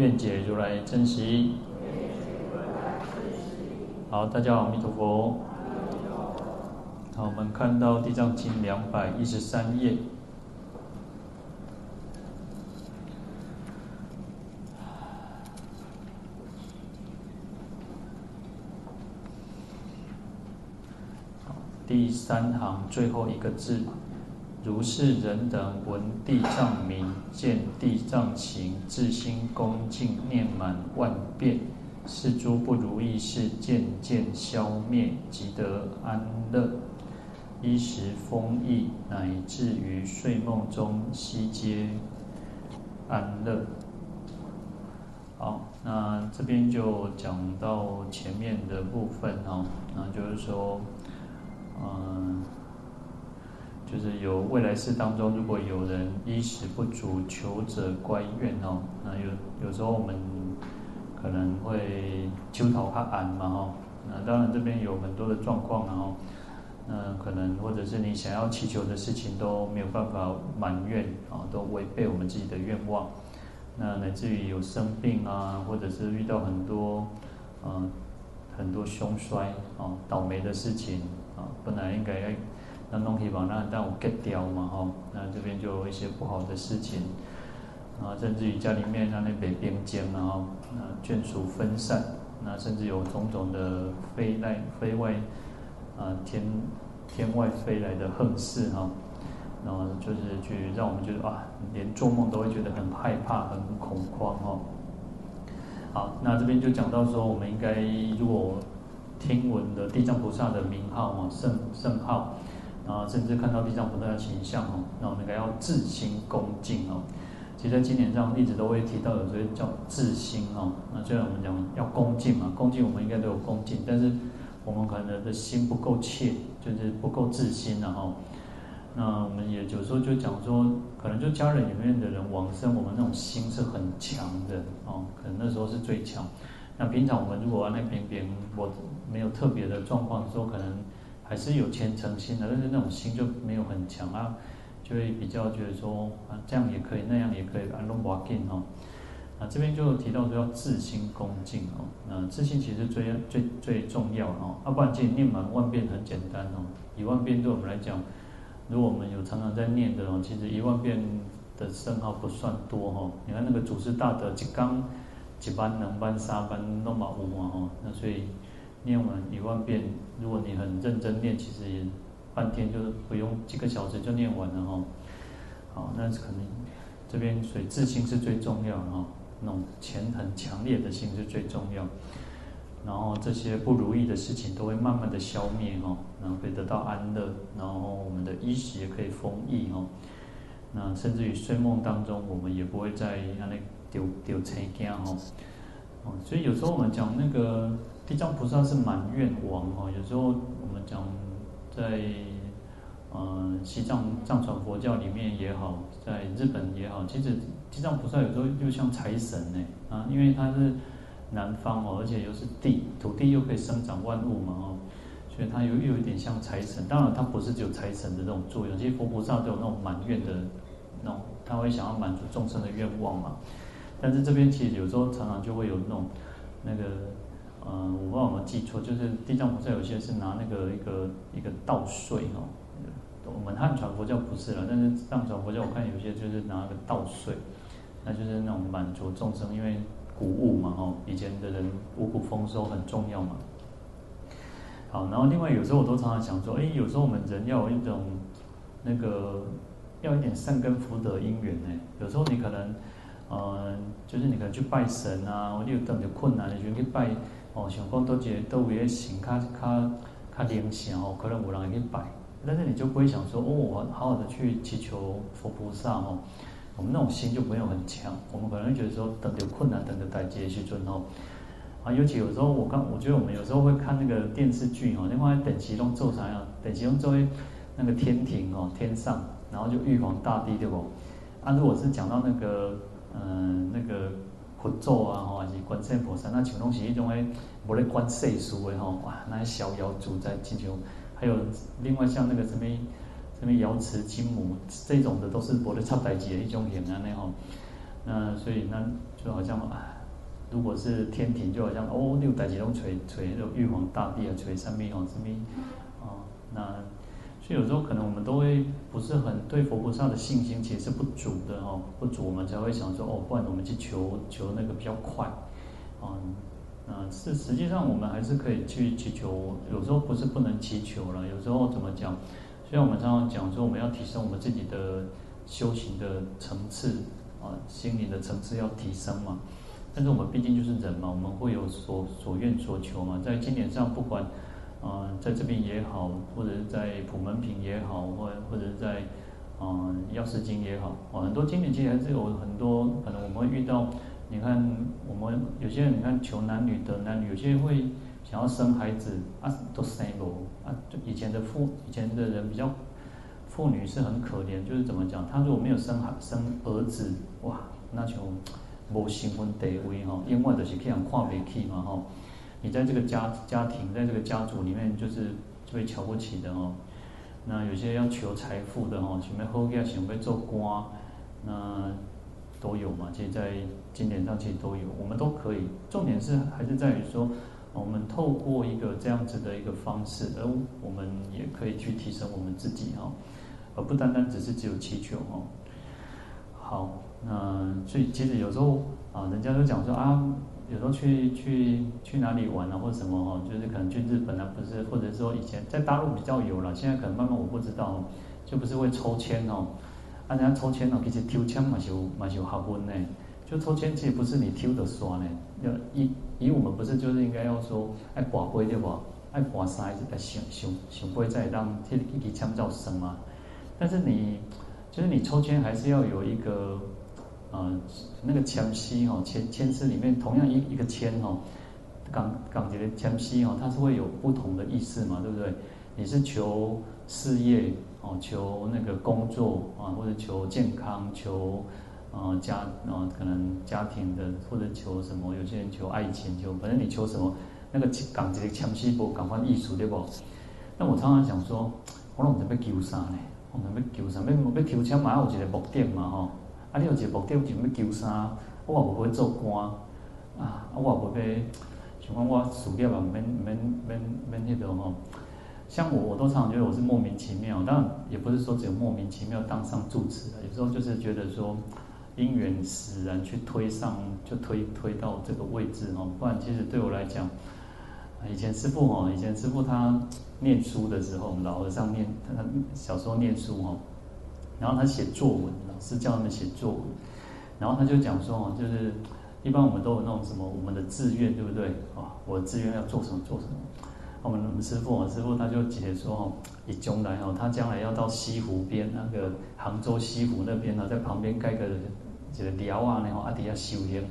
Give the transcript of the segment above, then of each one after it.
愿解如来真实。好，大家好，弥陀佛。好，我们看到《地藏经》两百一十三页。第三行最后一个字。如是人等闻地藏名，见地藏形，自心恭敬念满万遍，是诸不如意事渐渐消灭，即得安乐，衣食丰溢，乃至于睡梦中悉皆安乐。好，那这边就讲到前面的部分哦，那就是说，嗯。就是有未来世当中，如果有人衣食不足，求者乖愿哦，那有有时候我们可能会求讨他安嘛哈，那当然这边有很多的状况然后，那可能或者是你想要祈求的事情都没有办法满愿啊，都违背我们自己的愿望，那乃至于有生病啊，或者是遇到很多嗯很多凶衰啊倒霉的事情啊，本来应该要。那弄希望那但我 get 掉嘛吼，那这边就有一些不好的事情，啊，甚至于家里面那那北边间然后，那眷属分散，那甚至有种种的飞来飞外，啊天天外飞来的横事哈，然后就是去让我们觉得啊，连做梦都会觉得很害怕、很恐慌哈。好，那这边就讲到说，我们应该如果听闻的地藏菩萨的名号嘛，圣圣号。啊，甚至看到地藏菩萨的形象哦，那我们应该要自心恭敬哦。其实，在经典上一直都会提到，有所谓叫自心哦。那虽然我们讲要恭敬嘛，恭敬我们应该都有恭敬，但是我们可能的心不够切，就是不够自心然后。那我们也有时候就讲说，可能就家人里面的人往生，我们那种心是很强的哦，可能那时候是最强。那平常我们如果那边别人我没有特别的状况的时候，可能。还是有虔诚心的，但是那种心就没有很强啊，就会比较觉得说啊，这样也可以，那样也可以，安龙瓦金哦。啊，这边就提到说要自心恭敬哦，那自心其实最最最重要哦，啊，不然其实念满万遍很简单哦，一万遍对我们来讲，如果我们有常常在念的哦，其实一万遍的圣号不算多哈。你看那个祖师大德一刚几班、两班、三班都嘛有嘛哈，那所以。念完一万遍，如果你很认真念，其实也半天就是不用几个小时就念完了哈。好，那可能这边所以自心是最重要的哈，那种虔诚强烈的心是最重要。然后这些不如意的事情都会慢慢的消灭哦，然后会得到安乐，然后我们的衣食也可以丰溢哦。那甚至于睡梦当中，我们也不会再让那丢丢成惊哈。哦，所以有时候我们讲那个。地藏菩萨是满愿王哈，有时候我们讲在嗯西藏藏传佛教里面也好，在日本也好，其实地藏菩萨有时候又像财神呢啊，因为他是南方哦，而且又是地土地又可以生长万物嘛哦，所以他又又有点像财神。当然，他不是只有财神的这种作用，其实佛菩萨都有那种满愿的那种，他会想要满足众生的愿望嘛。但是这边其实有时候常常就会有那种那个。嗯，我不知道有没有记错，就是地藏菩萨有些是拿那个一个一个稻穗哦，我们汉传佛教不是了，但是藏传佛教我看有些就是拿个稻穗，那就是那种满足众生，因为谷物嘛哈，以前的人五谷丰收很重要嘛。好，然后另外有时候我都常常想说，哎，有时候我们人要有一种那个要一点善根福德因缘呢，有时候你可能嗯，就是你可能去拜神啊，或者有等的困难，你就去拜。哦，想讲都觉得都为心较较较灵性哦，可能有人会去拜，但是你就不会想说哦，我好好的去祈求佛菩萨哦，我们那种心就没有很强。我们可能会觉得说，等有困难，等着待劫去尊哦。啊，尤其有时候我刚，我觉得我们有时候会看那个电视剧哦，另外等其中做啥呀？等其中作为那个天庭哦，天上，然后就玉皇大帝对不？啊，如果是讲到那个嗯那个佛祖啊，吼还是观世菩萨，那像拢是一种诶，无咧管世事诶吼，哇，那些逍遥自在进行，还有另外像那个什么什么瑶池金母这种的，都是无咧插代志诶一种型啊，那吼，那所以那就好像啊。如果是天庭，就好像哦，六代几拢垂垂那玉皇大帝啊，垂三命哦，什么哦，那所以有时候可能我们都会不是很对佛菩萨的信心，其实是不足的哦，不足我们才会想说哦，不然我们去求求那个比较快，啊，那是实际上我们还是可以去祈求，有时候不是不能祈求了，有时候怎么讲？虽然我们常常讲说我们要提升我们自己的修行的层次啊，心灵的层次要提升嘛。但是我们毕竟就是人嘛，我们会有所所愿所求嘛。在经典上，不管，呃，在这边也好，或者是在普门品也好，或或者是在，呃，药师经也好，哦，很多经典其实还是有很多可能我们会遇到。你看，我们有些人你看求男女得男女，有些人会想要生孩子啊，都生不啊。就以前的妇，以前的人比较，妇女是很可怜，就是怎么讲，她如果没有生孩生儿子，哇，那就。无身份地位哈，因为就是这样看不起嘛哈。你在这个家家庭，在这个家族里面，就是就被瞧不起的哦。那有些要求财富的哈，想要好个，想要做官，那都有嘛。其实，在经典上其实都有，我们都可以。重点是还是在于说，我们透过一个这样子的一个方式，而我们也可以去提升我们自己哈，而不单单只是只有祈求哦。好。那所以其实有时候啊，人家都讲说啊，有时候去去去哪里玩啊，或者什么哦，就是可能去日本啊，不是，或者说以前在大陆比较有了，现在可能慢慢我不知道，就不是会抽签哦，啊，人家抽签哦，其实抽签嘛就嘛就好问呢，就抽签其实不是你抽的刷呢，要以以我们不是就是应该要说爱刮杯对吧？爱刮塞爱想想想杯再让这一支签叫生嘛，但是你就是你抽签还是要有一个。呃，那个签诗哈，签签诗里面同样一一个签哈，港港籍的签诗哈，它是会有不同的意思嘛，对不对？你是求事业哦，求那个工作啊，或者求健康，求呃家呃可能家庭的，或者求什么？有些人求爱情，求反正你求什么，那个港籍的签诗不港翻艺术对不？那我常常想说，我们在要求啥呢？我们要求啥？要要求签嘛，有一个目的嘛，吼。啊！你有一个目的，就要求啥？我也无要做官啊！啊我也无要像讲我事业啊，免免免免那个吼。像我，我都常常觉得我是莫名其妙。当然，也不是说只有莫名其妙当上住持的，有时候就是觉得说因缘使然去推上，就推推到这个位置哦。不然，其实对我来讲，以前师父哦，以前师父他念书的时候，老和尚念他小时候念书哦。然后他写作文，是叫他们写作文，然后他就讲说哦，就是一般我们都有那种什么我们的志愿，对不对？啊，我的志愿要做什么做什么。我们我们师父，师傅他就解说哦，以将来哦，他将来要到西湖边那个杭州西湖那边呢，在旁边盖个这个寮啊，然后阿底下修炼，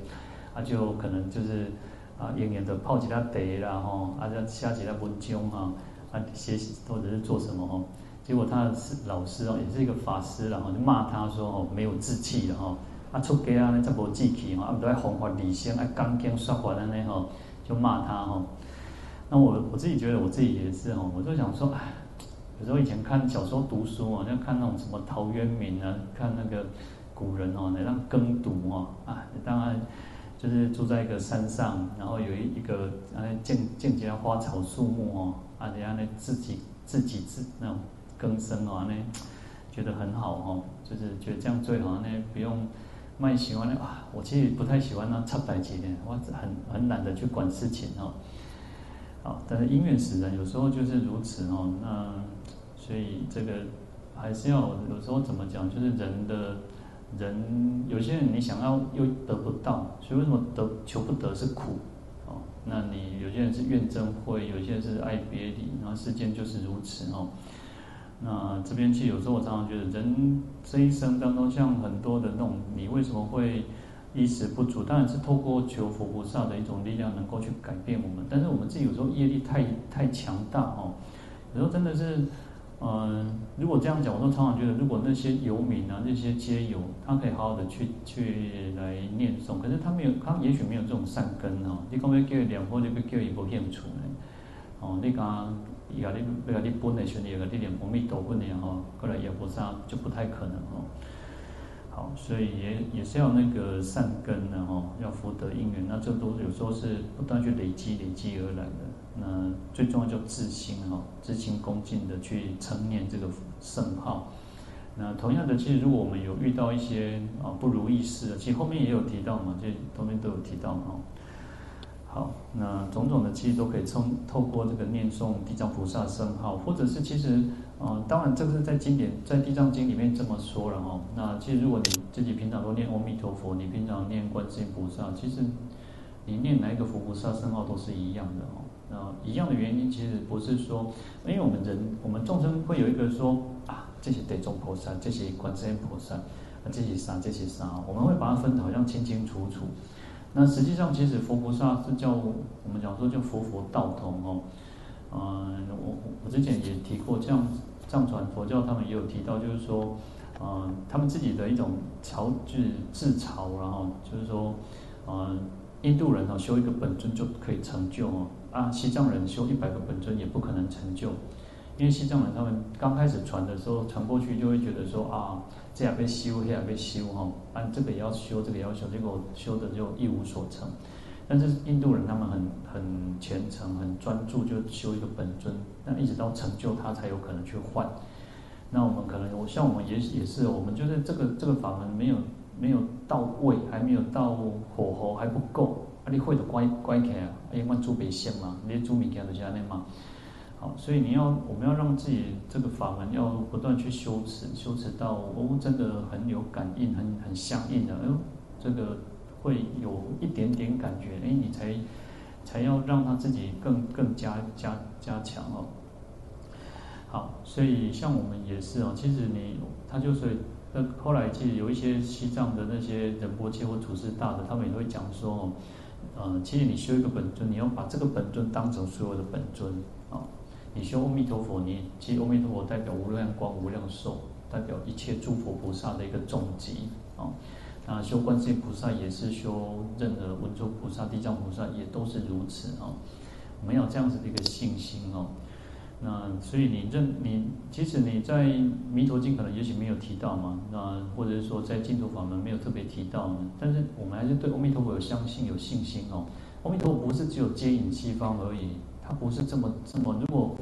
啊就可能就是啊，远远的泡几下茶啦，吼，啊就写几下文章啊，啊写或者是做什么哦。结果他的老师哦，也是一个法师，然后就骂他说哦，没有志气的哈，啊出家啊那，这无志气哈，啊不都要弘法利生，啊刚经说法的那哈，就骂他哈。那我我自己觉得我自己也是哈，我就想说，哎，有时候以前看小时候读书啊，就看那种什么陶渊明啊，看那个古人哦，那样耕读哦，啊，当然就是住在一个山上，然后有一一个啊见见几花草树木哦，啊人家那自己自己自那种。更生啊，那觉得很好哦，就是觉得这样最好，那不用卖喜欢的啊。我其实不太喜欢那插代志的，我很很懒得去管事情哈。好，但是因缘使然，有时候就是如此哦。那所以这个还是要有时候怎么讲，就是人的人有些人你想要又得不到，所以为什么得求不得是苦哦？那你有些人是怨憎会，有些人是爱别离，然后世间就是如此哦。那这边其实有时候我常常觉得，人这一生当中，像很多的那种，你为什么会衣食不足？当然是透过求佛菩萨的一种力量，能够去改变我们。但是我们自己有时候业力太太强大哦，有时候真的是，嗯，如果这样讲，我都常常觉得，如果那些游民啊，那些街友，他可以好好的去去来念诵，可是他没有，他也许没有这种善根哦。你讲要叫伊念佛，就叫伊无兴趣呢？哦，你讲。伊甲你，要甲你分的时阵，伊甲你念阿弥陀佛的吼，过来也菩萨就不太可能哦。好，所以也也是要那个善根的吼，要福德因缘，那这都有时候是不断去累积累积而来的。那最重要就自心哈，自心恭敬的去称念这个圣号。那同样的，其实如果我们有遇到一些啊不如意事，其实后面也有提到嘛，这后面都有提到哈。好，那种种的其实都可以从透过这个念诵地藏菩萨圣号，或者是其实，呃，当然这个是在经典在地藏经里面这么说了哈。那其实如果你自己平常都念阿弥陀佛，你平常念观世音菩萨，其实你念哪一个佛菩萨圣号都是一样的哦。那一样的原因其实不是说，因为我们人我们众生会有一个说啊，这些地藏菩萨，这些观世音菩萨，啊这些啥这些啥，我们会把它分得好像清清楚楚。那实际上，其实佛菩萨是叫我们讲说叫佛佛道同哦。嗯，我我之前也提过，这样藏传佛教他们也有提到，就是说，嗯，他们自己的一种朝就是自嘲，然后就是说，嗯，印度人哦修一个本尊就可以成就哦，啊，西藏人修一百个本尊也不可能成就，因为西藏人他们刚开始传的时候传过去就会觉得说啊。这样被修，那样被修哈，按这个也要修，这个也要修，结果修的就一无所成。但是印度人他们很很虔诚，很专注，就修一个本尊，那一直到成就他才有可能去换。那我们可能，我像我们也也是，我们就是这个这个法门没有没有到位，还没有到火候还不够，啊，你会的乖乖开啊，因为做别仙嘛，你做物件就是安尼嘛。好，所以你要，我们要让自己这个法门要不断去修持，修持到哦，真的很有感应，很很相应的，哎呦，这个会有一点点感觉，哎，你才才要让他自己更更加加加强哦。好，所以像我们也是哦，其实你他就是，那后来其实有一些西藏的那些仁波切或祖师大的，他们也会讲说哦，呃，其实你修一个本尊，你要把这个本尊当成所有的本尊啊。你修阿弥陀佛，你其实阿弥陀佛代表无量光、无量寿，代表一切诸佛菩萨的一个总集啊。那修观世音菩萨也是修任何文殊菩萨、地藏菩萨也都是如此啊。我们要这样子的一个信心哦。那所以你认你，即使你在弥陀经可能也许没有提到嘛，那或者是说在净土法门没有特别提到呢。但是我们还是对阿弥陀佛有相信、有信心哦。阿弥陀佛不是只有接引西方而已。他不是这么这么，如果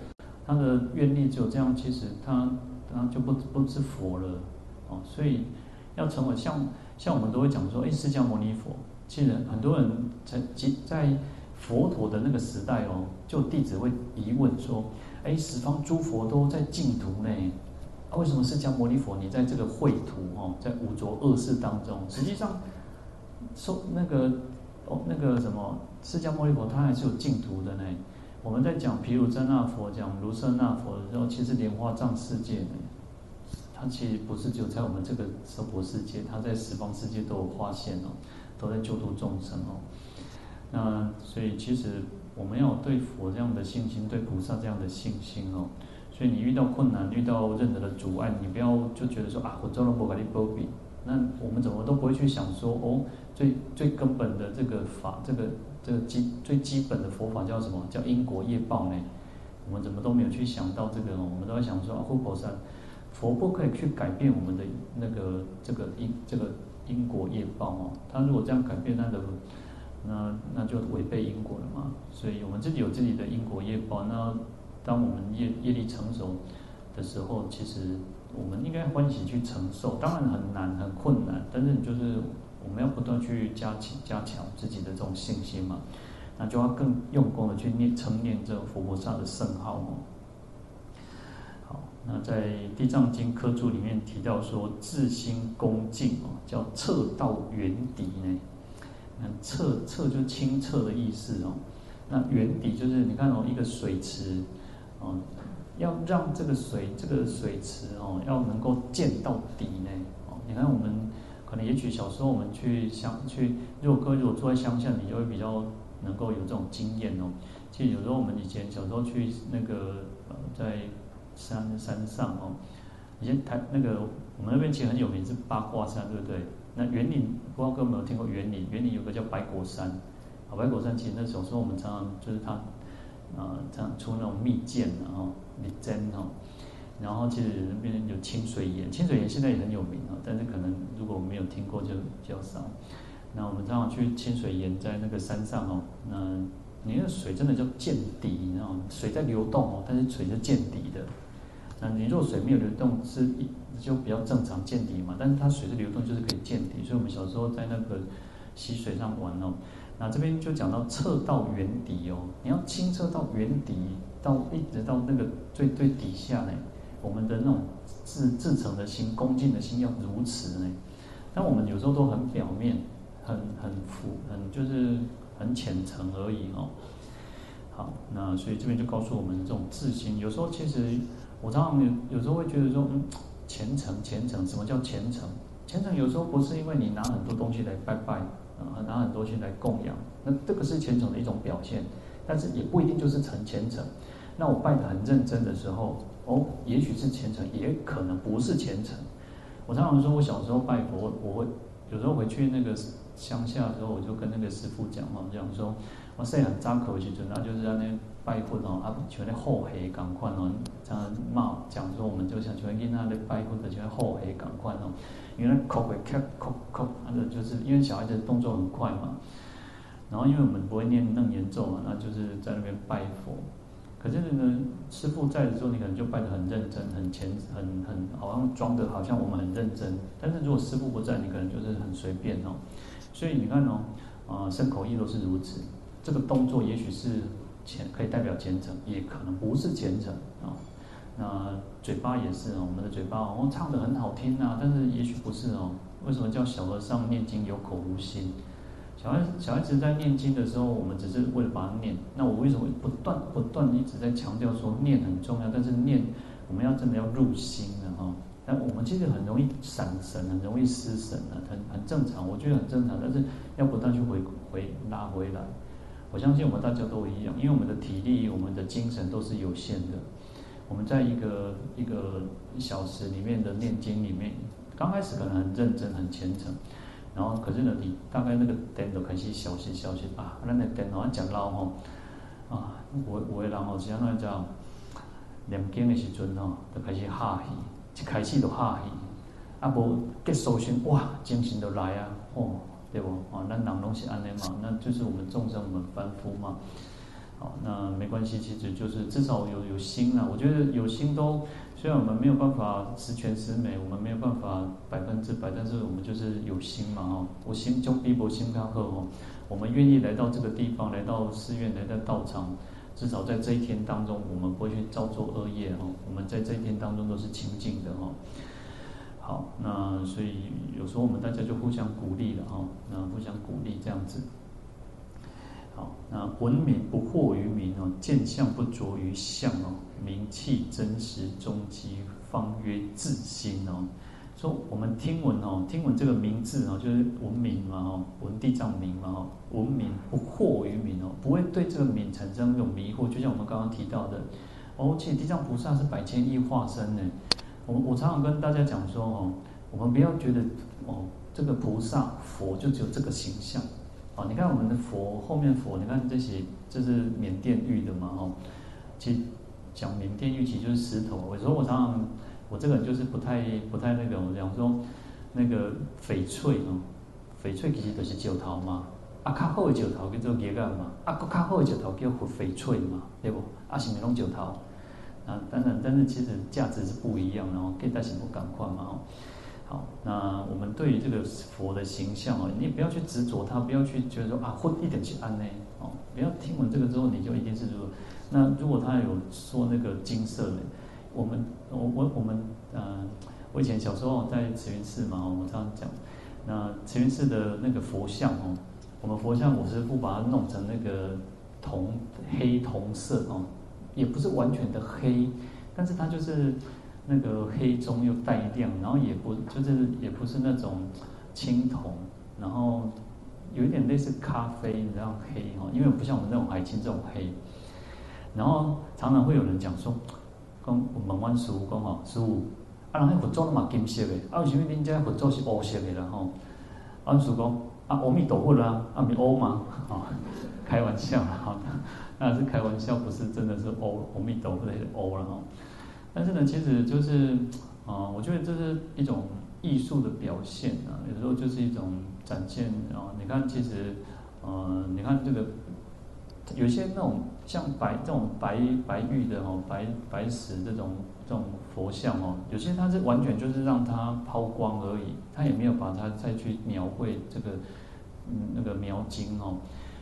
他的愿力只有这样，其实他他就不不是佛了哦。所以要成为像像我们都会讲说，哎，释迦牟尼佛，其实很多人在在佛陀的那个时代哦，就弟子会疑问说，哎，十方诸佛都在净土呢，为什么释迦牟尼佛你在这个秽土哦，在五浊恶世当中？实际上说那个哦那个什么释迦牟尼佛他还是有净土的呢。我们在讲毗卢遮那佛、讲卢舍那佛的时候，其实莲花藏世界呢，它其实不是只有在我们这个娑婆世界，它在十方世界都有化现哦，都在救度众生哦。那所以其实我们要对佛这样的信心，对菩萨这样的信心哦。所以你遇到困难，遇到任何的阻碍，你不要就觉得说啊，我做了不给你波比。那我们怎么都不会去想说哦，最最根本的这个法，这个。这个基最基本的佛法叫什么？叫因果业报呢？我们怎么都没有去想到这个呢？我们都在想说，护国山佛不可以去改变我们的那个这个因这个因果业报哦。他如果这样改变，那的那那就违背因果了嘛。所以我们自己有自己的因果业报。那当我们业业力成熟的时候，其实我们应该欢喜去承受。当然很难很困难，但是你就是。我们要不断去加强加强自己的这种信心嘛，那就要更用功的去念称念这个佛菩萨的圣号哦。好，那在《地藏经》科注里面提到说，自心恭敬哦，叫彻到远底呢。那彻彻就清澈的意思哦。那远底就是你看哦，一个水池哦，要让这个水这个水池哦，要能够见到底呢。哦，你看我们可能也许小时候我们去乡去，如果各位如果住在乡下，你就会比较能够有这种经验哦。其实有时候我们以前小时候去那个呃在山山上哦，以前台那个我们那边其实很有名是八卦山，对不对？那园林不知道各位有没有听过园林？园林有个叫白果山，啊，白果山其实那小时候我们常常就是它，啊，这样出那种蜜饯，然后蜜饯哦，然后其实那边有清水岩，清水岩现在也很有名啊，但是可能如果我没有听过就比较少。那我们常常去清水岩，在那个山上哦，那你那水真的叫见底，你知道吗？水在流动哦，但是水是见底的。那你若水没有流动，是一就比较正常见底嘛。但是它水是流动，就是可以见底。所以我们小时候在那个溪水上玩哦。那这边就讲到测到圆底哦，你要清澈到圆底，到一直到那个最最底下呢，我们的那种至至诚的心、恭敬的心要如此呢。但我们有时候都很表面，很很浮，很就是很浅层而已哦。好，那所以这边就告诉我们这种自心，有时候其实。我常常有有时候会觉得说，嗯，虔诚虔诚，什么叫虔诚？虔诚有时候不是因为你拿很多东西来拜拜，啊，拿很多钱来供养，那这个是虔诚的一种表现，但是也不一定就是成虔诚。那我拜得很认真的时候，哦，也许是虔诚，也可能不是虔诚。我常常说我小时候拜佛，我会有时候回去那个乡下的时候，我就跟那个师傅讲嘛，讲说，我细汉早课时阵，那就是在那。拜佛哦，啊，像那后黑赶快哦，这样骂讲说，我们就像像囡仔咧拜佛的，像后黑赶快哦，因为口会咔咔咔，啊，就是因为小孩子动作很快嘛，然后因为我们不会念楞严咒嘛，那就是在那边拜佛。可是呢，师父在的时候，你可能就拜得很认真、很虔、很很好像装的好像我们很认真。但是如果师父不在，你可能就是很随便哦。所以你看哦，啊，身口意都是如此，这个动作也许是。虔可以代表虔诚，也可能不是虔诚啊。那嘴巴也是哦，我们的嘴巴哦，唱得很好听啊，但是也许不是哦。为什么叫小和尚念经有口无心？小孩小孩子在念经的时候，我们只是为了把它念。那我为什么不断不断一直在强调说念很重要？但是念我们要真的要入心的哈。但我们其实很容易闪神，很容易失神的，很很正常，我觉得很正常。但是要不断去回回拉回来。我相信我们大家都一样，因为我们的体力、我们的精神都是有限的。我们在一个一个小时里面的念经里面，刚开始可能很认真、很虔诚，然后可是呢，你大概那个灯就开始消失消失啊，那那灯好像讲老吼啊，有有的人吼是相当于叫？念经的时阵吼，就开始哈气，一开始就哈气，啊无结束时哇，精神就来啊，哦。对不？啊，那哪东西安尼嘛？那就是我们众生，我们凡夫嘛。好，那没关系，其实就是至少有有心啊。我觉得有心都，虽然我们没有办法十全十美，我们没有办法百分之百，但是我们就是有心嘛。哈，我心中逼迫心刚好，我们愿意来到这个地方，来到寺院，来到道场，至少在这一天当中，我们不会去造作恶业哈。我们在这一天当中都是清净的哈。好，那所以有时候我们大家就互相鼓励了哈，那互相鼓励这样子。好，那闻名不惑于名哦，见相不着于相哦，名气真实终极，方曰自心哦。说我们听闻哦，听闻这个名字哦，就是闻名嘛哦，闻地藏名嘛哦，闻名不惑于名哦，不会对这个名产生那种迷惑，就像我们刚刚提到的，哦，且地藏菩萨是百千亿化身呢。我我常常跟大家讲说哦，我们不要觉得哦，这个菩萨佛就只有这个形象，啊，你看我们的佛后面佛，你看这些这是缅甸玉的嘛哦，其实讲缅甸玉其实就是石头。我说我常常我这个人就是不太不太那个，我讲说那个翡翠哦，翡翠其实都是石头嘛，啊，较好的石头叫做叶干嘛，啊，较好的石头叫翡翠嘛，对不？啊，是咪拢石头？啊，当然，但是其实价值是不一样的哦，给大家不赶快嘛哦。好，那我们对于这个佛的形象哦，你不要去执着它，不要去觉得说啊，混一点去安呢哦，不要听闻这个之后你就一定是如果。那如果他有说那个金色的，我们我我我们呃，我以前小时候在慈云寺嘛，我们这样讲，那慈云寺的那个佛像哦，我们佛像我师父把它弄成那个铜黑铜色哦。也不是完全的黑，但是它就是那个黑中又带亮，然后也不就是也不是那种青铜，然后有一点类似咖啡，你知道黑哈，因为不像我们那种海青这种黑。然后常常会有人讲说，讲我们问师父讲哦，师父，啊人迄佛祖嘛金色的，啊为什么恁这佛祖是乌色的啦吼？啊师父讲，啊阿弥陀佛啦，啊咪乌嘛，啊开玩笑啦哈。那是开玩笑，不是真的是欧阿弥陀佛的欧了哈。但是呢，其实就是啊、我觉得这是一种艺术的表现啊，有时候就是一种展现啊。你看，其实呃，你看这个有些那种像白这种白白玉的哦，白白石这种这种佛像哦，有些它是完全就是让它抛光而已，它也没有把它再去描绘这个嗯那个描金哦，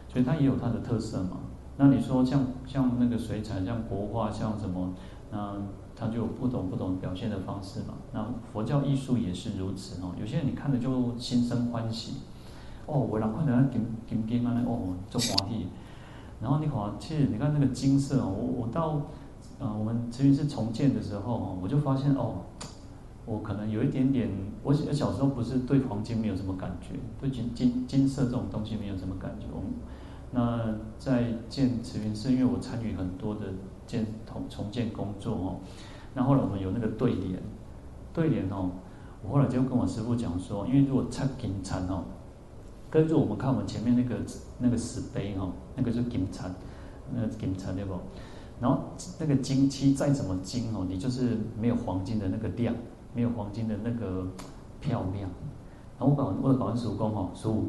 所以它也有它的特色嘛。那你说像像那个水彩，像国画，像什么，那它就有不同不同表现的方式嘛。那佛教艺术也是如此哦。有些人你看了就心生欢喜，哦，我让看到金金金啊，哦，做欢喜。然后你看，其实你看那个金色哦，我我到，呃，我们慈云寺重建的时候哦，我就发现哦，我可能有一点点，我小小时候不是对黄金没有什么感觉，对金金金色这种东西没有什么感觉。我那在建慈云寺，因为我参与很多的建重重建工作哦。那后来我们有那个对联，对联哦，我后来就跟我师傅讲说，因为如果拆金蝉哦，跟着我们看我们前面那个那个石碑哦，那个是金蝉，那个金蝉对不？然后那个金漆再怎么金哦，你就是没有黄金的那个亮，没有黄金的那个漂亮。然后我讲，我讲师父讲哦，师父。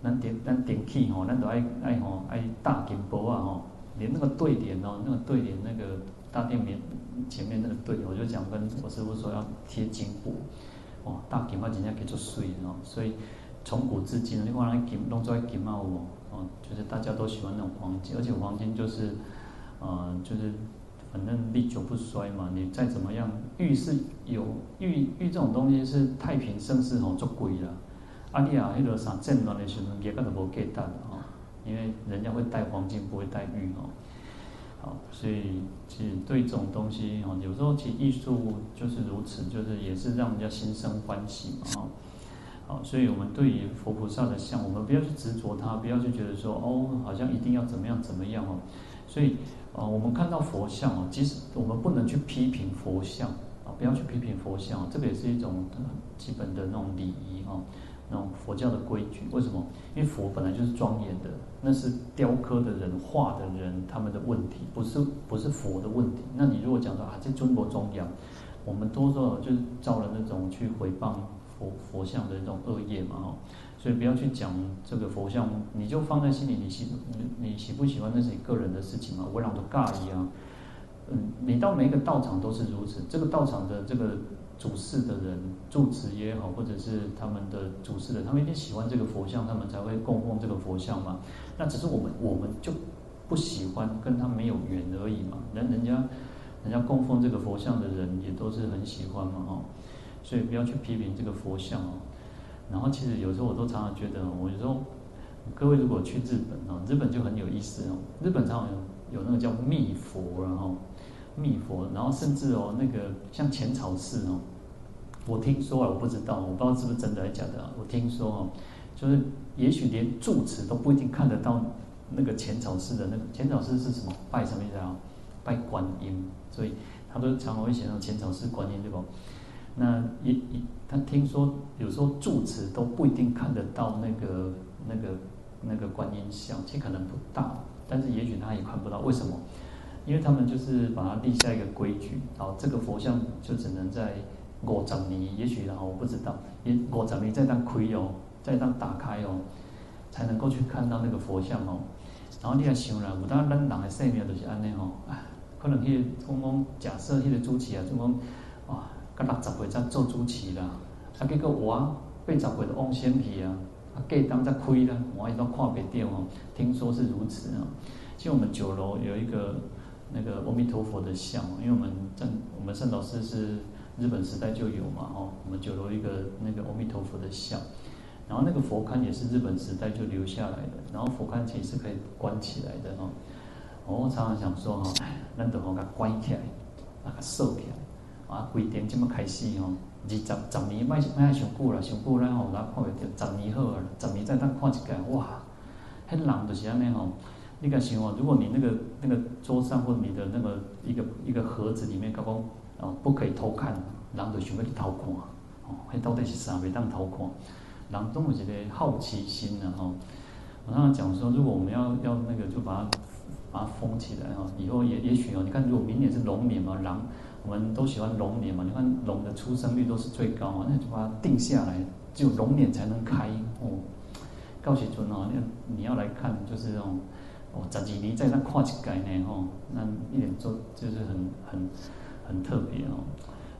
咱电咱电器哦，咱都爱爱吼爱大金箔啊吼，连那个对联哦，那个对联那个大殿面前面那个对联，我就讲跟我师傅说要贴金箔，哦，大金啊真正叫做水哦，所以从古至今，你看那金弄出来金啊哦，哦，就是大家都喜欢那种黄金，而且黄金就是，呃，就是反正历久不衰嘛，你再怎么样，玉是有玉玉这种东西是太平盛世吼做贵了。阿弟啊，迄个啥战乱的时候，也个都无给带的，因为人家会带黄金，不会带玉哦。好，所以其实对这种东西哦，有时候其实艺术就是如此，就是也是让人家心生欢喜嘛哈。好，所以我们对于佛菩萨的像，我们不要去执着它，不要去觉得说哦，好像一定要怎么样怎么样哦。所以呃，我们看到佛像哦，即使我们不能去批评佛像啊，不要去批评佛像，这个也是一种基本的那种礼仪哦。那种佛教的规矩，为什么？因为佛本来就是庄严的，那是雕刻的人、画的人他们的问题，不是不是佛的问题。那你如果讲说啊，这中国中央，我们多少就是造了那种去诽谤佛佛像的那种恶业嘛，哈，所以不要去讲这个佛像，你就放在心里，你喜你你喜不喜欢那是你个人的事情嘛，我俩都尬一样。嗯，你到每一个道场都是如此，这个道场的这个。主事的人住持也好，或者是他们的主事的，他们一定喜欢这个佛像，他们才会供奉这个佛像嘛。那只是我们，我们就不喜欢，跟他没有缘而已嘛。人人家，人家供奉这个佛像的人也都是很喜欢嘛，哈。所以不要去批评这个佛像哦。然后其实有时候我都常常觉得，我有时候各位如果去日本哦，日本就很有意思哦。日本常常有有那个叫密佛，然后。密佛，然后甚至哦，那个像浅草寺哦，我听说啊，我不知道，我不知道是不是真的还是假的啊。我听说哦，就是也许连住持都不一定看得到那个浅草寺的那个浅草寺是什么？拜什么意思啊？拜观音，所以他都常常会写到浅草寺观音对不？那也也他听说有时候住持都不一定看得到那个那个那个观音像，其实可能不大，但是也许他也看不到，为什么？因为他们就是把它立下一个规矩，好，这个佛像就只能在五十年，也许然后我不知道，也五十年再当亏哦，再当打开哦，才能够去看到那个佛像哦。然后你也想了，有当咱人的生命就是安尼哦，可能去讲讲假设迄个主持啊，就讲哇，到六十岁才做主持啦，啊结果我八十岁就往先去啊，啊过当才开啦，我一都看不到哦，听说是如此啊。像我们九楼有一个。那个阿弥陀佛的像，因为我们正我们圣导师是日本时代就有嘛，哦，我们九楼一个那个阿弥陀佛的像，然后那个佛龛也是日本时代就留下来的，然后佛龛其实是可以关起来的哦。我常常想说哈，难得我给关起来，啊，个收起来，啊，规定这么开始哦，二十十年卖卖上久了，上久咱吼，咱看袂着，十年好啊，十年再当看一个，哇，很人就是安尼吼。你敢想哦，如果你那个那个桌上或者你的那个一个一个盒子里面，刚刚哦不可以偷看，人就想要去偷看，哦，迄到底是啥？袂当偷看，人总有一个好奇心啊，吼。我刚刚讲说，如果我们要要那个，就把它把它封起来哈，以后也也许哦，你看，如果明年是龙年嘛，狼，我们都喜欢龙年嘛，你看龙的出生率都是最高嘛，那就把它定下来，只有龙年才能开哦。告诉尊哦，你你要来看，就是这种。哦，十几年再那跨一改呢，吼，那一点就就是很很很特别哦。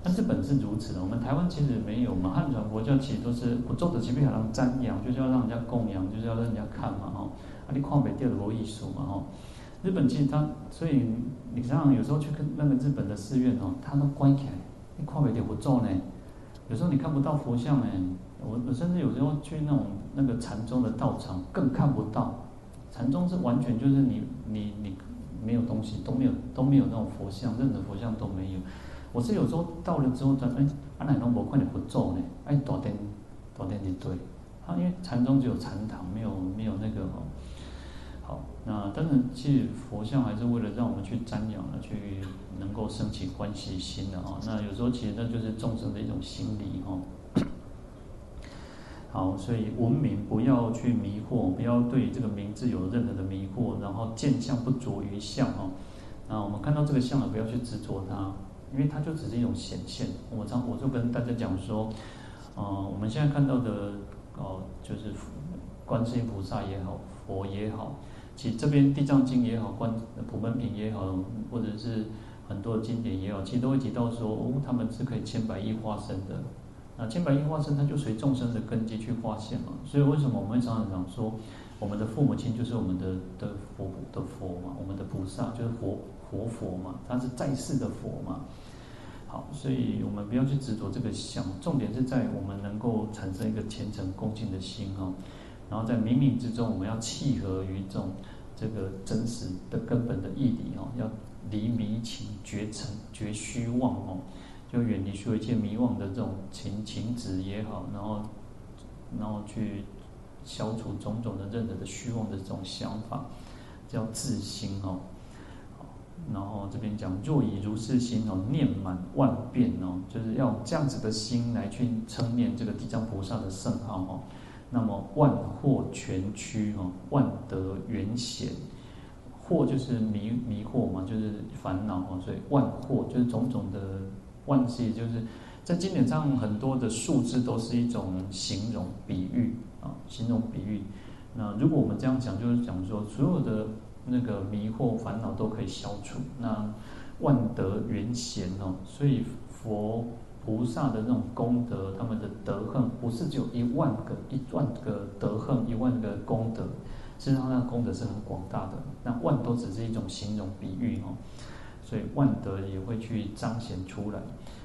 但日本是如此的，我们台湾其实没有嘛。汉传佛教其实都是不做的，基本上瞻仰，就是要让人家供养，就是要让人家看嘛，吼。啊，你看北掉的佛艺术嘛，吼。日本其实它，所以你像有时候去跟那个日本的寺院哦，它都关起来，你看北掉佛做呢。有时候你看不到佛像呢，我我甚至有时候去那种那个禅宗的道场，更看不到。禅宗是完全就是你你你没有东西都没有都没有那种佛像，任何佛像都没有。我是有时候到了之后，他哎，阿乃龙伯快点不做呢，哎，大殿大殿一堆。啊因为禅宗只有禅堂，没有没有那个哦。好，那当然其实佛像还是为了让我们去瞻仰了，去能够升起欢喜心的哈。那有时候其实那就是众生的一种心理哈。好，所以文明不要去迷惑，不要对这个名字有任何的迷惑，然后见相不着于相哦。那我们看到这个相了，不要去执着它，因为它就只是一种显现。我常我就跟大家讲说，呃，我们现在看到的哦，就是观世音菩萨也好，佛也好，其实这边地藏经也好，观普门品也好，或者是很多经典也好，其实都会提到说，哦，他们是可以千百亿化身的。那千百亿化身，它就随众生的根基去化现嘛。所以为什么我们常常讲说，我们的父母亲就是我们的的佛的佛嘛，我们的菩萨就是活活佛嘛，他是在世的佛嘛。好，所以我们不要去执着这个相，重点是在我们能够产生一个虔诚恭敬的心哦。然后在冥冥之中，我们要契合于这种这个真实的根本的义理哦，要离迷情绝尘绝虚妄哦。就远离所有一切迷惘的这种情情执也好，然后，然后去消除种种的任何的虚妄的这种想法，叫自心哦。然后这边讲，若以如是心哦，念满万遍哦，就是要这样子的心来去称念这个地藏菩萨的圣号哦。那么万祸全驱哦，万德圆显，祸就是迷迷惑嘛，就是烦恼哦，所以万祸就是种种的。万界就是在经典上很多的数字都是一种形容比喻啊，形容比喻。那如果我们这样讲，就是讲说所有的那个迷惑烦恼都可以消除。那万德圆显哦，所以佛菩萨的那种功德，他们的德行不是只有一万个、一万个德行、一万个功德，实际上那功德是很广大的。那万都只是一种形容比喻哦。所以万德也会去彰显出来。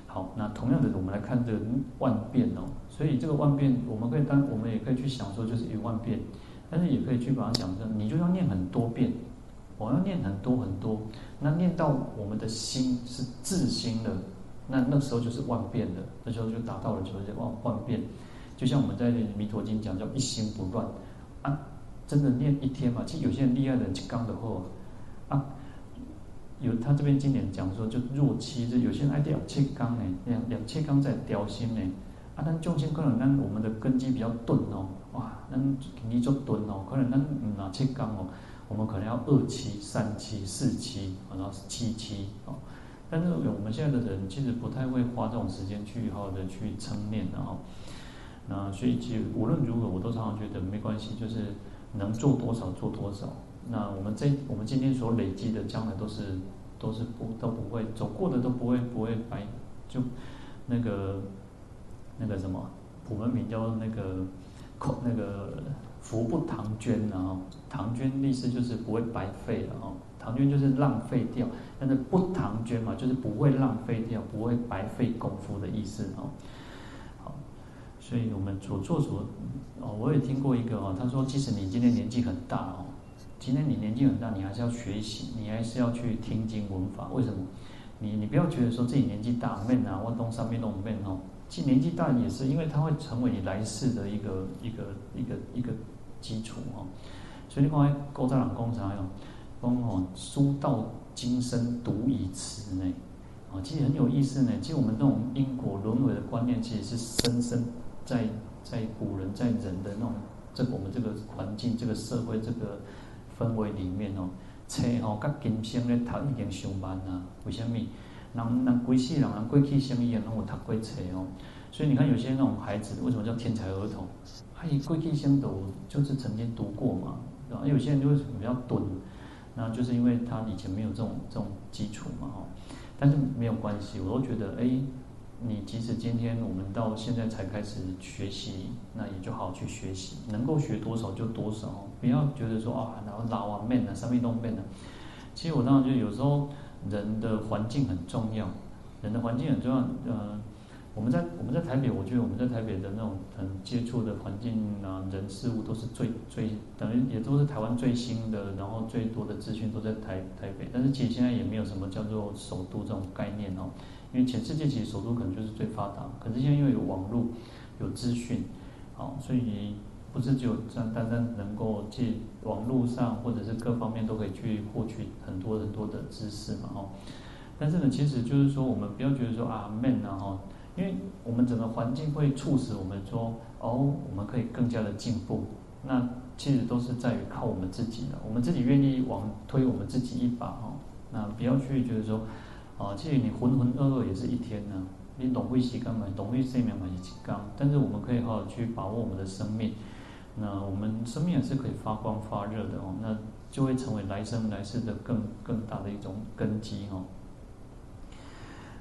好，那同样的，我们来看这个万变哦。所以这个万变，我们可以当，我们也可以去想说，就是一万遍。但是也可以去把它讲成，你就要念很多遍，我要念很多很多。那念到我们的心是自心的，那那时候就是万变的，那时候就达到了就是万万变。就像我们在《弥陀经》讲叫一心不乱啊，真的念一天嘛。其实有些人厉害的人就刚的货啊。有他这边经典讲说，就弱七日，有些人爱掉七缸呢，两两七缸在雕心呢。啊，咱众生可能咱我们的根基比较钝哦，哇，咱根基做钝哦，可能咱嗯啊七缸哦，我们可能要二七、三七、四七，然后七七哦。但是我们现在的人其实不太会花这种时间去好好的去称念的哦。那所以其实无论如何，我都常常觉得没关系，就是能做多少做多少。那我们这我们今天所累积的，将来都是都是不都不会走过的都不会不会白，就那个那个什么普门名叫那个口那个福不唐捐啊，唐捐意思就是不会白费了啊，唐捐就是浪费掉，但是不唐捐嘛，就是不会浪费掉，不会白费功夫的意思啊。好，所以我们所做所哦，我也听过一个哦，他说，即使你今天年纪很大哦。今天你年纪很大，你还是要学习，你还是要去听经闻法。为什么？你你不要觉得说自己年纪大闷啊，我东上面都闷哦。其实年纪大也是，因为它会成为你来世的一个一个一个一个基础哦。所以你看，古早人讲啥哟？讲哦，书到今生读已迟呢。啊，其实很有意思呢。其实我们这种因果轮回的观念，其实是深深在在古人在人的那种这个我们这个环境、这个社会、这个氛围里面哦，册哦，甲今生咧读已经上万啊。为什么？人人规世人人过去生伊啊，拢有读过册哦。所以你看，有些那种孩子为什么叫天才儿童？他一过去生都就是曾经读过嘛。然后有些人就会比较钝，那就是因为他以前没有这种这种基础嘛，哈。但是没有关系，我都觉得，哎，你即使今天我们到现在才开始学习，那也就好好去学习，能够学多少就多少，不要觉得说啊，然后老啊闷啊，什么都闷了。其实我当时就有时候人的环境很重要，人的环境很重要，呃。我们在我们在台北，我觉得我们在台北的那种很接触的环境啊，人事物都是最最等于也都是台湾最新的，然后最多的资讯都在台台北。但是其实现在也没有什么叫做首都这种概念哦，因为全世界其实首都可能就是最发达。可是现在因为有网络、有资讯，好，所以不是只有这样单单能够借网络上或者是各方面都可以去获取很多很多的知识嘛，哦。但是呢，其实就是说我们不要觉得说啊闷啊哈。因为我们整个环境会促使我们说，哦，我们可以更加的进步。那其实都是在于靠我们自己的，我们自己愿意往推我们自己一把哈。那不要去觉得说，啊，其实你浑浑噩噩也是一天呢。你懂会习惯嘛？懂会睡眠嘛？也是刚。但是我们可以好好去把握我们的生命。那我们生命也是可以发光发热的哦。那就会成为来生来世的更更大的一种根基哦。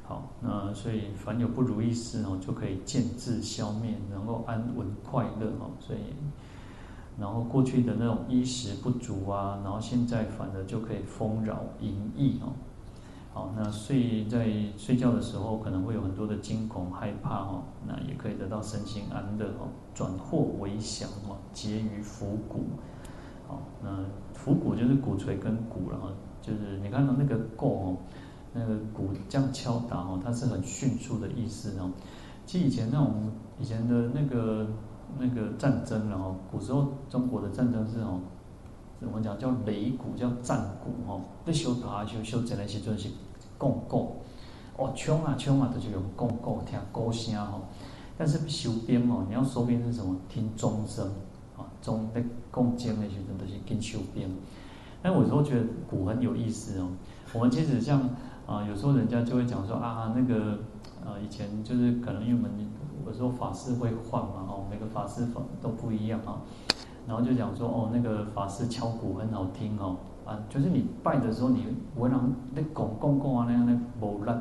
好，那所以凡有不如意事哦，就可以渐智消灭，能够安稳快乐哦。所以，然后过去的那种衣食不足啊，然后现在反而就可以丰饶盈溢哦。好，那睡在睡觉的时候可能会有很多的惊恐害怕哦，那也可以得到身心安乐哦，转祸为祥哦，结于伏谷。好，那伏谷就是鼓槌跟鼓，然后就是你看到那个够哦。那个鼓这样敲打哦，它是很迅速的意思哦。其实以前那种以前的那个那个战争，然后古时候中国的战争是哦，我们讲叫擂鼓，叫战鼓哦。那修打修修整那些东西，咣咣哦，冲啊冲啊，都是用咣咣听鼓声哦。但是收兵哦，你要收兵是什么？听钟声啊，钟在共建那些真的是跟收兵。但我有时候觉得鼓很有意思哦。我们其实像。啊，有时候人家就会讲说啊，那个呃，以前就是可能因为我们有时候法师会换嘛，哦，每个法师法都不一样啊，然后就讲说哦，那个法师敲鼓很好听哦，啊，就是你拜的时候，你闻人那拱拱拱啊那样那无力，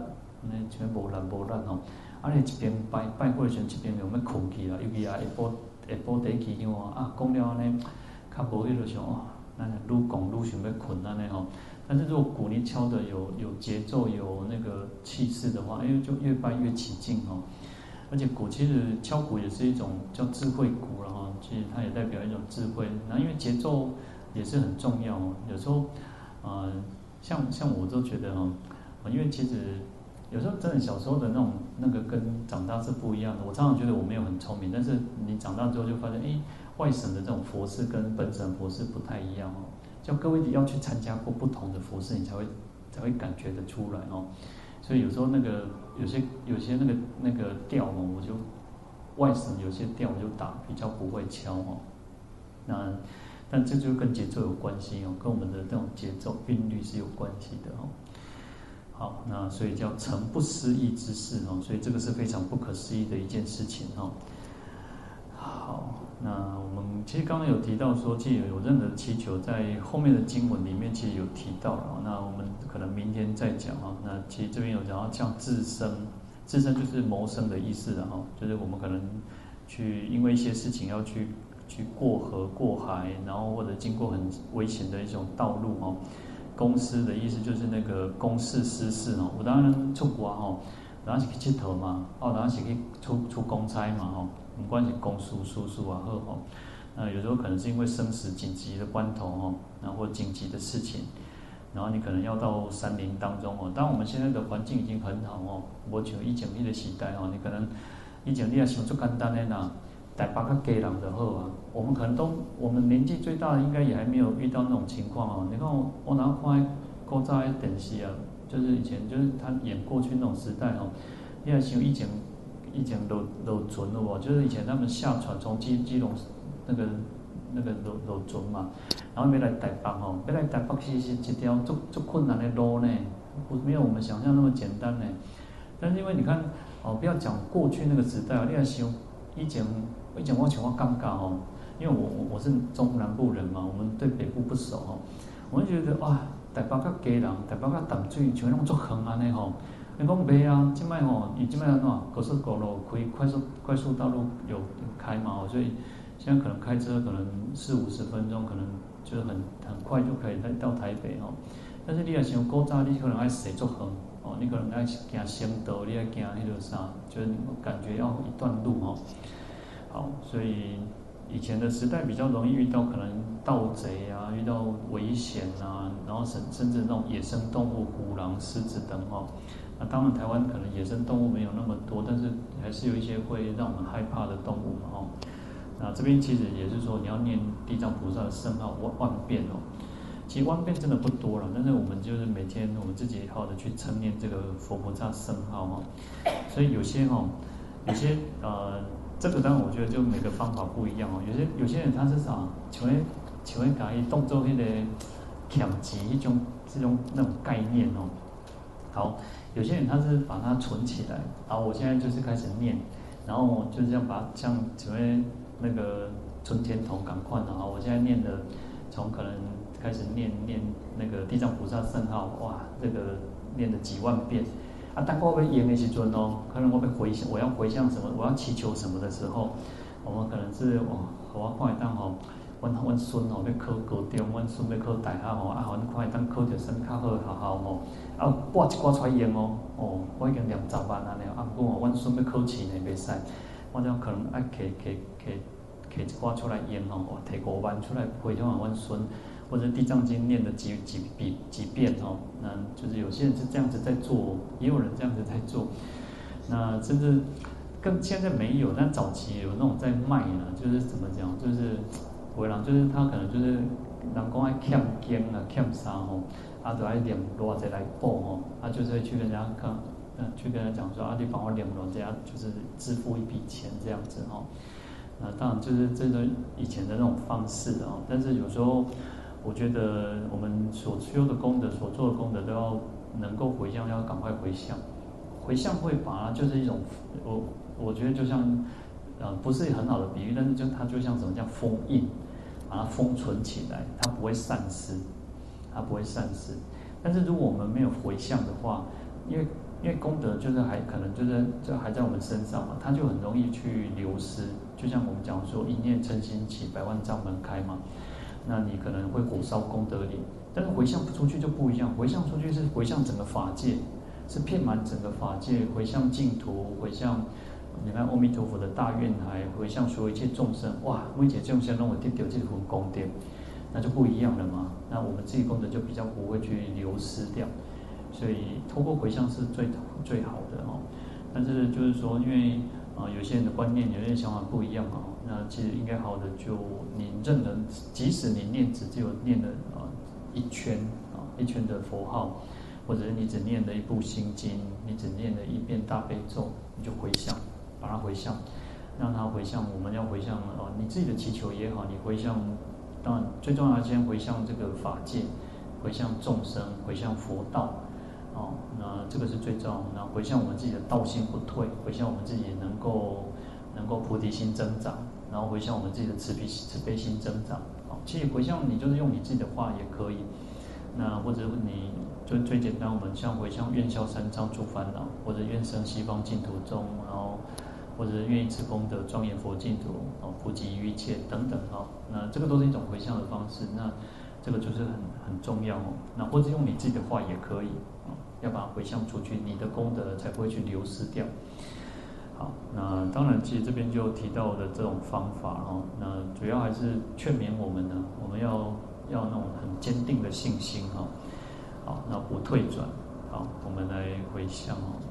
那全无力无力哦，啊，你一边拜拜过的时候，一边有咩困去啦，尤其啊一波一波第起香啊，讲了安尼，较无迄个想哦，那愈拱愈想要困安尼吼。但是如果鼓你敲的有有节奏有那个气势的话，哎，就越拜越起劲哦。而且鼓其实敲鼓也是一种叫智慧鼓了哈，其实它也代表一种智慧。那因为节奏也是很重要。有时候，呃，像像我都觉得哈，因为其实有时候真的小时候的那种那个跟长大是不一样的。我常常觉得我没有很聪明，但是你长大之后就发现，哎，外省的这种佛事跟本省佛事不太一样哦。叫各位要去参加过不同的佛事，你才会才会感觉得出来哦。所以有时候那个有些有些那个那个调哦，我就外省有些调我就打比较不会敲哦。那但这就跟节奏有关系哦，跟我们的这种节奏韵律是有关系的哦。好，那所以叫成不思议之事哦，所以这个是非常不可思议的一件事情哦。好。那我们其实刚刚有提到说，既有有任何的祈求，在后面的经文里面其实有提到了。那我们可能明天再讲啊。那其实这边有讲到像自生，自生就是谋生的意思了哈。就是我们可能去因为一些事情要去去过河过海，然后或者经过很危险的一种道路哦。公司的意思就是那个公事私事哦。我当然出国哈，然后是去佚佗嘛，哦，然后是去出出公差嘛哈。不管是公事叔叔啊，或吼，那有时候可能是因为生死紧急的关头吼，那或紧急的事情，然后你可能要到山林当中哦。当我们现在的环境已经很好哦，我像以前那个时代哦，你可能以前你啊想做简单的呐，台北较低人就好啊。我们可能都我们年纪最大的应该也还没有遇到那种情况哦。你看我我哪看古早的电视啊，就是以前就是他演过去那种时代哦，你也想以前以前都都存了哦，就是以前他们下船从基基隆那个。那个路路船嘛，然后要来台北吼，要来台北其实是一条足足困难的路呢，不没有我们想象那么简单呢。但是因为你看哦，不要讲过去那个时代，你要想以前以前我像我尴尬哦，因为我我是中南部人嘛，我们对北部不熟哦，我就觉得哇，台北较低人，台北较淡水，像那种足横安尼吼。你讲袂啊，即摆吼，伊即摆安怎高速公路开快速快速道路有开嘛，所以。现在可能开车可能四五十分钟，可能就是很很快就可以来到台北哦。但是你要想古早，你可能爱驶足远哦，你可能爱行省道，你爱行迄条啥，就是感觉要一段路哦。好，所以以前的时代比较容易遇到可能盗贼啊，遇到危险啊，然后甚甚至那种野生动物，虎狼、狮子等哦。那当然台湾可能野生动物没有那么多，但是还是有一些会让我们害怕的动物嘛哦。那这边其实也是说，你要念地藏菩萨的圣号万万遍哦。其实万遍真的不多了，但是我们就是每天我们自己好好的去称念这个佛菩萨圣号哈。所以有些哈，有些呃，这个当然我觉得就每个方法不一样哦。有些有些人他是啥，请问请问讲一动作那个强记一种这种那种概念哦。好，有些人他是把它存起来，啊，我现在就是开始念，然后我就是这样把它像请问。那个存天筒赶快的啊！我现在念的，从可能开始念念那个地藏菩萨圣号，哇，这个念了几万遍啊！当我被演那些尊哦，可能我被回向，我要回向什么，我要祈求什么的时候，我们可能是哦，我快当吼，阮阮孙哦要考高中，阮孙要考大学吼，啊，阮快当考着升较好学校吼，啊，拨一挂出来用哦，哦，我已经两十万安尼，啊，不过阮孙要考试呢，袂使。我讲可能爱摕摕摕摕一挂出来演吼，我摕五万出来回向阮孙，或者地藏经念的几几几几遍吼，那就是有些人是这样子在做，也有人这样子在做，那甚至更现在没有，但早期有那种在卖呢，就是怎么讲，就是回来就是他可能就是人讲爱欠经啊欠啥吼，啊就爱念偌济来报吼，啊就是会去跟人家看。去跟他讲说啊，你帮我两轮，这样就是支付一笔钱这样子哦。那当然就是这个以前的那种方式啊。但是有时候我觉得我们所修的功德、所做的功德都要能够回向，要赶快回向。回向会把它就是一种我我觉得就像呃不是很好的比喻，但是就它就像什么叫封印，把它封存起来，它不会散失，它不会散失。但是如果我们没有回向的话，因为因为功德就是还可能就是就还在我们身上嘛，它就很容易去流失。就像我们讲说，一念嗔心起，百万障门开嘛。那你可能会火烧功德林，但是回向不出去就不一样。回向出去是回向整个法界，是遍满整个法界，回向净土，回向你看阿弥陀佛的大愿海，回向所有一切众生。哇，每一个众生都会得到这份功德，那就不一样了嘛。那我们自己功德就比较不会去流失掉。所以，透过回向是最最好的哦。但是就是说，因为啊、呃，有些人的观念、有些想法不一样哦。那其实应该好的，就你认得，即使你念只只有念了啊一圈啊一圈的佛号，或者是你只念了一部心经，你只念了一遍大悲咒，你就回向，把它回向，让它回向。我们要回向哦，你自己的祈求也好，你回向，当然最重要的先回向这个法界，回向众生，回向佛道。哦，那这个是最重要的。那回向我们自己的道心不退，回向我们自己能够能够菩提心增长，然后回向我们自己的慈悲慈悲心增长。哦，其实回向你就是用你自己的话也可以。那或者你就最简单，我们像回向愿消三障诸烦恼，或者愿生西方净土中，然后或者愿意此功德庄严佛净土，哦，普及于一切等等。哈，那这个都是一种回向的方式。那这个就是很很重要哦。那或者用你自己的话也可以哦。要把它回向出去，你的功德才不会去流失掉。好，那当然，其实这边就提到的这种方法哦，那主要还是劝勉我们呢，我们要要那种很坚定的信心哈。好，那不退转。好，我们来回向哦。